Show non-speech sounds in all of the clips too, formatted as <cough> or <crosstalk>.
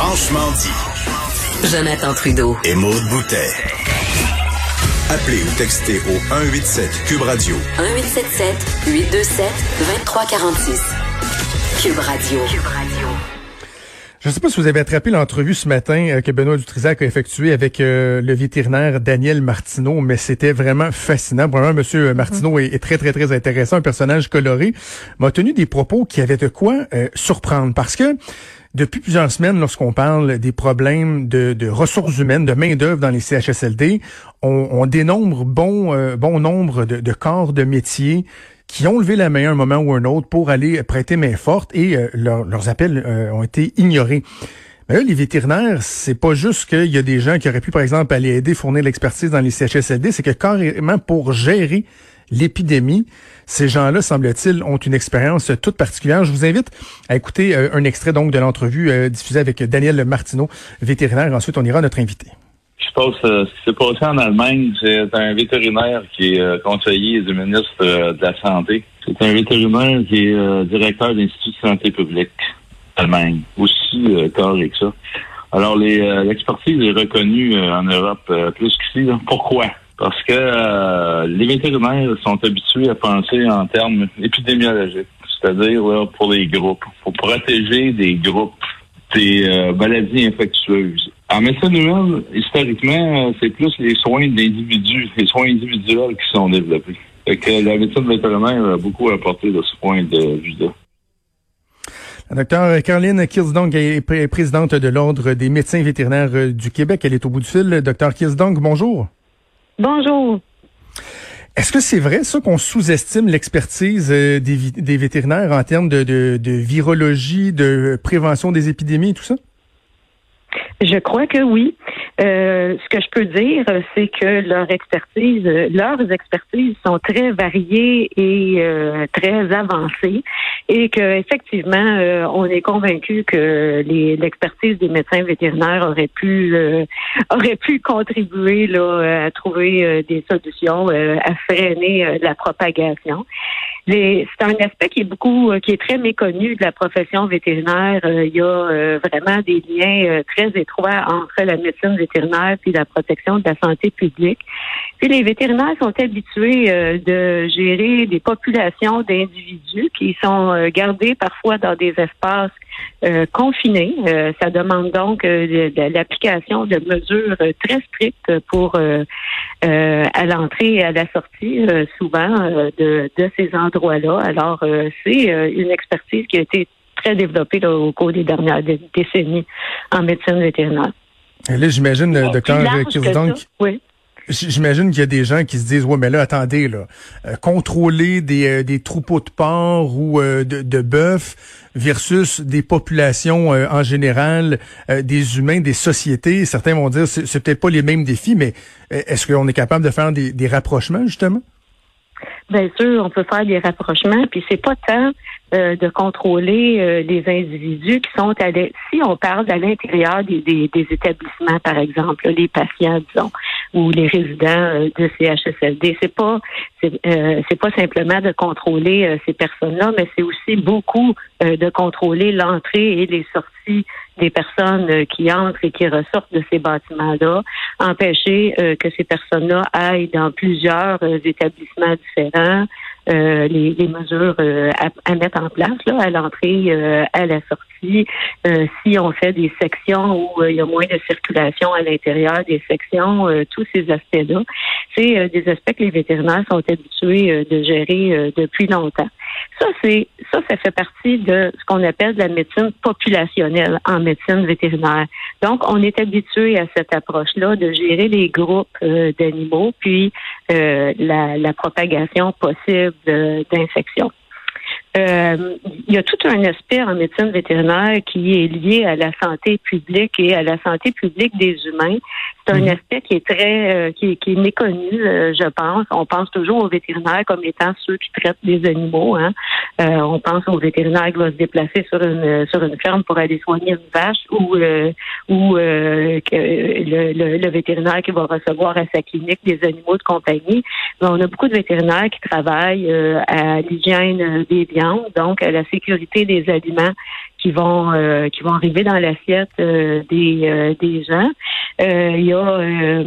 Franchement dit. Jonathan Trudeau. Et Maude Boutet. Appelez ou textez au 187 Cube Radio. 1877 827 2346. Cube Radio. Cube Radio. Je ne sais pas si vous avez attrapé l'entrevue ce matin euh, que Benoît Dutrisac a effectuée avec euh, le vétérinaire Daniel Martineau, mais c'était vraiment fascinant. Vraiment, Monsieur Martineau est, très, très, très intéressant, un personnage coloré. M'a tenu des propos qui avaient de quoi euh, surprendre parce que depuis plusieurs semaines, lorsqu'on parle des problèmes de, ressources humaines, de main-d'œuvre dans les CHSLD, on, dénombre bon, bon nombre de, corps de métiers qui ont levé la main à un moment ou un autre pour aller prêter main forte et euh, leurs appels euh, ont été ignorés. Mais là, les vétérinaires, c'est pas juste qu'il y a des gens qui auraient pu, par exemple, aller aider, fournir l'expertise dans les CHSLD, c'est que carrément pour gérer l'épidémie, ces gens-là, semble-t-il, ont une expérience toute particulière. Je vous invite à écouter euh, un extrait donc de l'entrevue diffusée avec Daniel Martineau, vétérinaire. Ensuite, on ira à notre invité. Euh, ce qui s'est passé en Allemagne, c'est un vétérinaire qui est euh, conseiller du ministre euh, de la Santé. C'est un vétérinaire qui est directeur de l'Institut de santé publique Allemagne, aussi carré que ça. Alors, l'expertise est reconnue en Europe plus qu'ici. Pourquoi? Parce que les vétérinaires sont habitués à penser en termes épidémiologiques, c'est-à-dire pour les groupes, pour protéger des groupes des maladies infectieuses. En médecine humaine, historiquement, c'est plus les soins d'individus, les soins individuels qui sont développés. Fait que la médecine vétérinaire a beaucoup apporté de ce point de vue-là. La docteur Caroline Kilsdong est présidente de l'Ordre des médecins vétérinaires euh, du Québec. Elle est au bout du fil. Docteur Kilsdong, bonjour. Bonjour. Est-ce que c'est vrai, ça, qu'on sous-estime l'expertise euh, des, vétérinaires en termes de, de virologie, de prévention des épidémies et tout ça? Je crois que oui. Euh, ce que je peux dire, c'est que leur expertise, leurs expertises sont très variées et euh, très avancées, et que effectivement, euh, on est convaincu que l'expertise des médecins vétérinaires aurait pu aurait pu contribuer là à trouver des solutions à freiner la propagation. C'est un aspect qui est beaucoup, qui est très méconnu de la profession vétérinaire. Il y a vraiment des liens très étroits entre la médecine vétérinaire puis la protection de la santé publique. Puis les vétérinaires sont habitués euh, de gérer des populations d'individus qui sont euh, gardés parfois dans des espaces euh, confinés. ça demande donc l'application de mesures très strictes pour à l'entrée et à la sortie, souvent de ces endroits-là. Alors, c'est une expertise qui a été très développée au cours des dernières décennies en médecine vétérinaire. Et là, j'imagine, le docteur Kirsdonk, oui. J'imagine qu'il y a des gens qui se disent ouais mais là attendez là euh, contrôler des, euh, des troupeaux de porcs ou euh, de, de bœufs versus des populations en général des humains des sociétés certains vont dire c'est, c'est peut-être pas les mêmes défis mais est-ce qu'on est capable de faire des, des rapprochements justement? Bien sûr, on peut faire des rapprochements, puis c'est pas tant euh, de contrôler euh, les individus qui sont à si on parle à l'intérieur des, des, établissements, par exemple, les patients, disons, ou les résidents euh, de CHSLD, c'est pas c'est pas simplement de contrôler ces personnes-là, mais c'est aussi beaucoup de contrôler l'entrée et les sorties des personnes qui entrent et qui ressortent de ces bâtiments-là, empêcher que ces personnes-là aillent dans plusieurs établissements différents, euh, les, mesures euh, à, mettre en place là, à l'entrée, euh, à la sortie. si on fait des sections où il y a moins de circulation à l'intérieur des sections, tous ces aspects-là, c'est des aspects que les vétérinaires sont habitués de gérer depuis longtemps. Ça, c'est ça, ça fait partie de ce qu'on appelle la médecine populationnelle en médecine vétérinaire. Donc, on est habitué à cette approche-là de gérer les groupes d'animaux, puis la, la propagation possible d'infection. Euh, il y a tout un aspect en médecine vétérinaire qui est lié à la santé publique et à la santé publique des humains. C'est un mhm. aspect qui est très, euh, qui, qui, est méconnu, euh, je pense. On pense toujours aux vétérinaires comme étant ceux qui traitent les animaux. Hein. on pense aux vétérinaires qui vont se déplacer sur une sur une ferme pour aller soigner une vache ou ou le, le, le, vétérinaire qui va recevoir à sa clinique des animaux de compagnie. Mais on a beaucoup de vétérinaires qui travaillent à l'hygiène des donc à la sécurité des aliments qui vont qui vont arriver dans l'assiette des des gens. il y a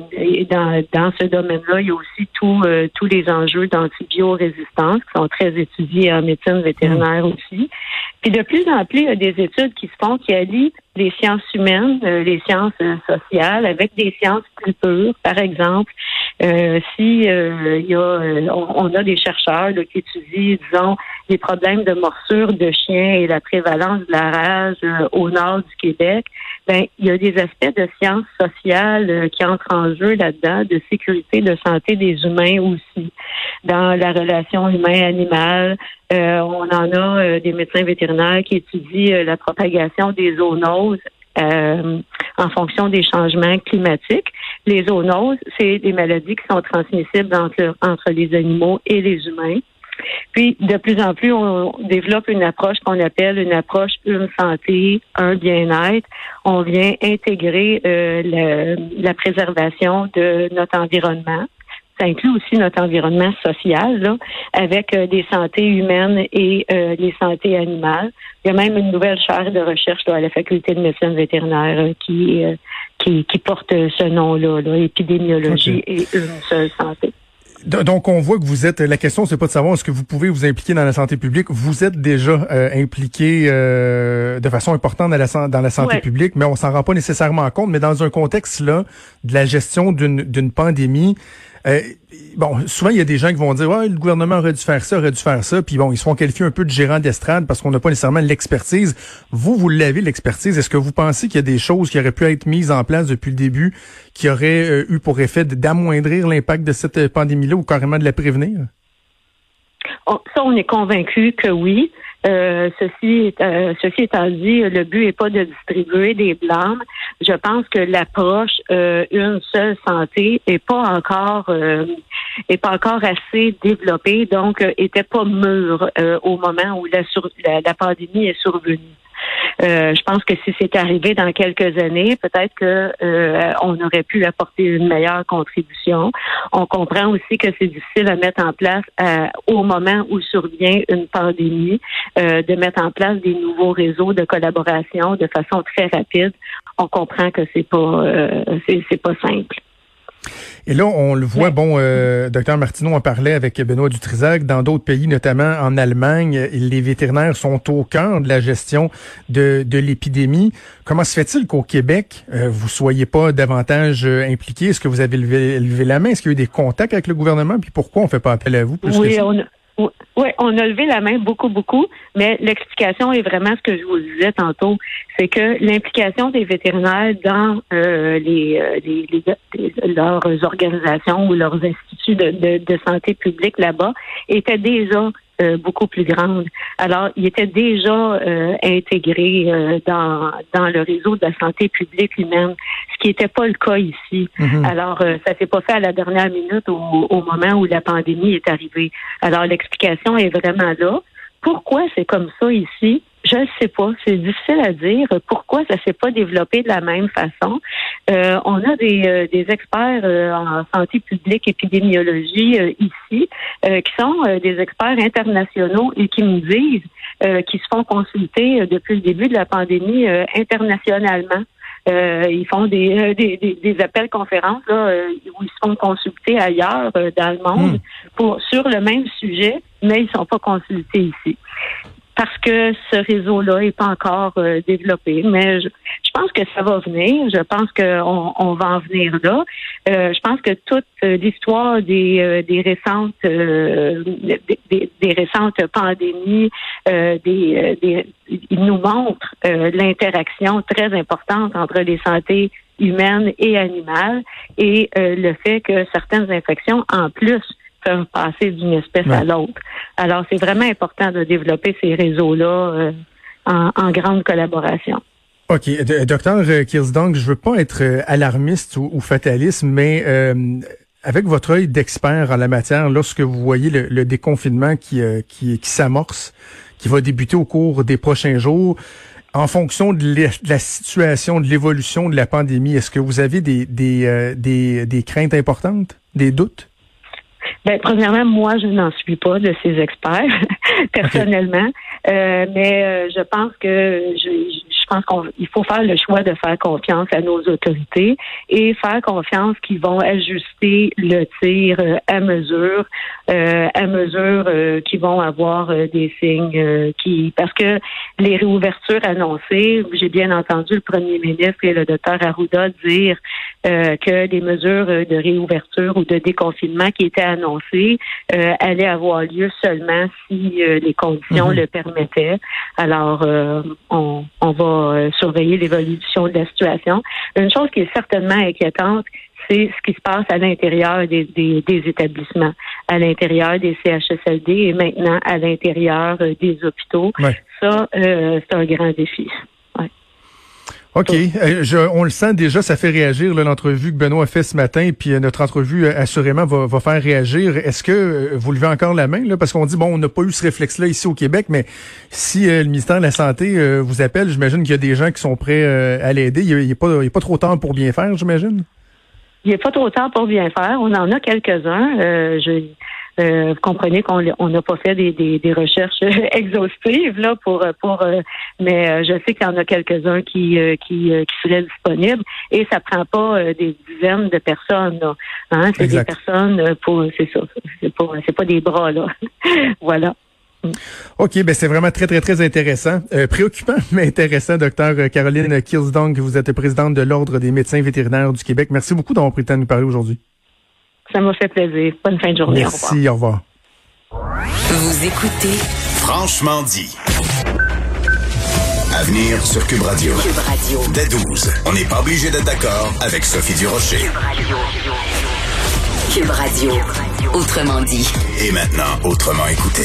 dans dans ce domaine-là, il y a aussi tous tous les enjeux d'antibiorésistance qui sont très étudiés en médecine vétérinaire mmh. aussi. Puis de plus en plus, il y a des études qui se font qui allient les sciences humaines, euh, les sciences euh, sociales, avec des sciences plus pures. Par exemple, euh, si il y a, on, a des chercheurs qui étudient, disons, les problèmes de morsure de chiens et la prévalence de la rage au nord du Québec, ben il y a des aspects de sciences sociales qui entrent en jeu là-dedans, de sécurité, de santé des humains aussi, dans la relation humain-animal. on en a des médecins vétérinaires qui étudient la propagation des zoonoses euh, en fonction des changements climatiques. Les zoonoses, c'est des maladies qui sont transmissibles entre, entre les animaux et les humains. Puis, de plus en plus, on développe une approche qu'on appelle une approche une santé, un bien-être. On vient intégrer euh, la préservation de notre environnement ça inclut aussi notre environnement social, là, avec euh, des santé humaines et euh, les santé animales. Il y a même une nouvelle chaire de recherche à la faculté de médecine vétérinaire euh, qui, qui, qui porte ce nom-là, là, épidémiologie et une seule santé. Donc, on voit que vous êtes. La question, c'est pas de savoir est-ce que vous pouvez vous impliquer dans la santé publique. Vous êtes déjà impliqué de façon importante dans la, dans la santé publique, mais on s'en rend pas nécessairement compte. Mais dans un contexte là de la gestion d'une pandémie, euh, bon, souvent, il y a des gens qui vont dire, ouais, le gouvernement aurait dû faire ça, aurait dû faire ça. Puis bon, ils se font qualifier un peu de gérant d'estrade parce qu'on n'a pas nécessairement l'expertise. Vous, vous l'avez, l'expertise. Est-ce que vous pensez qu'il y a des choses qui auraient pu être mises en place depuis le début qui auraient euh, eu pour effet d'amoindrir l'impact de cette pandémie-là ou carrément de la prévenir? ça, on est convaincu que oui. Euh, ceci, euh, ceci étant dit, le but n'est pas de distribuer des blâmes. Je pense que l'approche euh, une seule santé est pas encore est pas encore assez développée, donc était pas mûre au moment où la, la pandémie est survenue. Euh, je pense que si c'est arrivé dans quelques années, peut-être que euh, on aurait pu apporter une meilleure contribution. On comprend aussi que c'est difficile à mettre en place euh, au moment où survient une pandémie, de mettre en place des nouveaux réseaux de collaboration de façon très rapide. On comprend que c'est pas c'est pas simple. Et là, on le voit, bon, euh, docteur Martineau en parlait avec Benoît Dutrisac, dans d'autres pays, notamment en Allemagne, les vétérinaires sont au cœur de la gestion de, de l'épidémie. Comment se fait-il qu'au Québec, euh, vous soyez pas davantage euh, impliqués? Est-ce que vous avez levé, levé la main? Est-ce qu'il y a eu des contacts avec le gouvernement? Puis pourquoi on fait pas appel à vous? Plus oui, on oui, on a levé la main beaucoup, beaucoup, mais l'explication est vraiment ce que je vous disais tantôt, c'est que l'implication des vétérinaires dans euh, les, euh, les, leurs organisations ou leurs instituts de santé publique là-bas était déjà euh, beaucoup plus grande. Alors, il était déjà euh, intégré euh, dans, dans le réseau de la santé publique humaine, ce qui n'était pas le cas ici. Mhm. Alors, ça s'est pas fait à la dernière minute au, au moment où la pandémie est arrivée. Alors, l'explication est vraiment là. Pourquoi c'est comme ça ici? Je ne sais pas. C'est difficile à dire. Pourquoi ça s'est pas développé de la même façon? Euh, on a des, euh, des experts euh, en santé publique, épidémiologie ici, qui sont des experts internationaux et qui nous disent qu'ils se font consulter depuis le début de la pandémie internationalement. ils font des, des, des, appels conférences là, où ils se font consulter ailleurs dans le monde hmm. pour sur le même sujet, mais ils sont pas consultés ici parce que ce réseau-là n'est pas encore euh, développé. Mais je, pense que ça va venir. Je pense qu'on on va en venir là. Euh, je pense que toute euh, l'histoire des, des récentes des, des, récentes pandémies, des, des, il nous montre l'interaction très importante entre les santé humaines et animales et le fait que certaines infections, en plus peuvent passer d'une espèce à l'autre. Alors, c'est vraiment important de développer ces réseaux-là euh, en, grande collaboration. OK. Docteur Kirsdong, je veux pas être euh, alarmiste ou, fataliste, mais euh, avec votre œil d'expert en la matière, lorsque vous voyez le, déconfinement qui, qui, qui s'amorce, qui va débuter au cours des prochains jours, en fonction de, la situation, de l'évolution de la pandémie, est-ce que vous avez des, des, des, des craintes importantes, des doutes? Ben, premièrement, moi, je n'en suis pas de ces experts, <laughs> personnellement. mais je pense que je, je pense qu'il faut faire le choix de faire confiance à nos autorités et faire confiance qu'ils vont ajuster le tir à mesure, à mesure qu'ils vont avoir des signes qui, parce que les réouvertures annoncées, j'ai bien entendu le premier ministre et le docteur Arruda dire que les mesures de réouverture ou de déconfinement qui étaient annoncées euh, allaient avoir lieu seulement si euh, les conditions mhm. le permettaient. Alors, euh, on, on, va surveiller l'évolution de la situation. Une chose qui est certainement inquiétante, c'est ce qui se passe à l'intérieur des, des, des, établissements, à l'intérieur des CHSLD et maintenant à l'intérieur des hôpitaux. Ça, c'est un grand défi. OK. Euh, je, on le sent déjà, ça fait réagir l'entrevue que Benoît a fait ce matin, puis euh, notre entrevue euh, assurément va, va faire réagir. Est-ce que vous levez encore la main? Là? Parce qu'on dit, bon, on n'a pas eu ce réflexe-là ici au Québec, mais si le ministère de la Santé vous appelle, j'imagine qu'il y a des gens qui sont prêts à l'aider. Il n'est pas, pas trop tard pour bien faire, j'imagine? Il n'est pas trop tard pour bien faire. On en a quelques-uns. je euh, vous comprenez qu'on n'a pas fait des, des, recherches <laughs> exhaustives là pour pour euh, mais euh, je sais qu'il y en a quelques-uns qui qui, qui seraient disponibles et ça prend pas des dizaines de personnes hein, c'est des personnes pour c'est ça c'est pas c'est pas des bras là <laughs> voilà OK, ben c'est vraiment très, très, très intéressant. préoccupant, <laughs> mais intéressant, docteur Caroline Kilsdong, vous êtes présidente de l'Ordre des médecins vétérinaires du Québec. Merci beaucoup d'avoir pris le temps de nous parler aujourd'hui. Ça m'a fait plaisir. Bonne fin de journée. Merci, au revoir. Vous écoutez Franchement dit. Avenir sur Cube Radio. Cube Radio. Dès 12. On n'est pas obligé d'être d'accord avec Sophie Durocher. Cube Radio. Cube Radio. Autrement dit. Et maintenant, autrement écouté.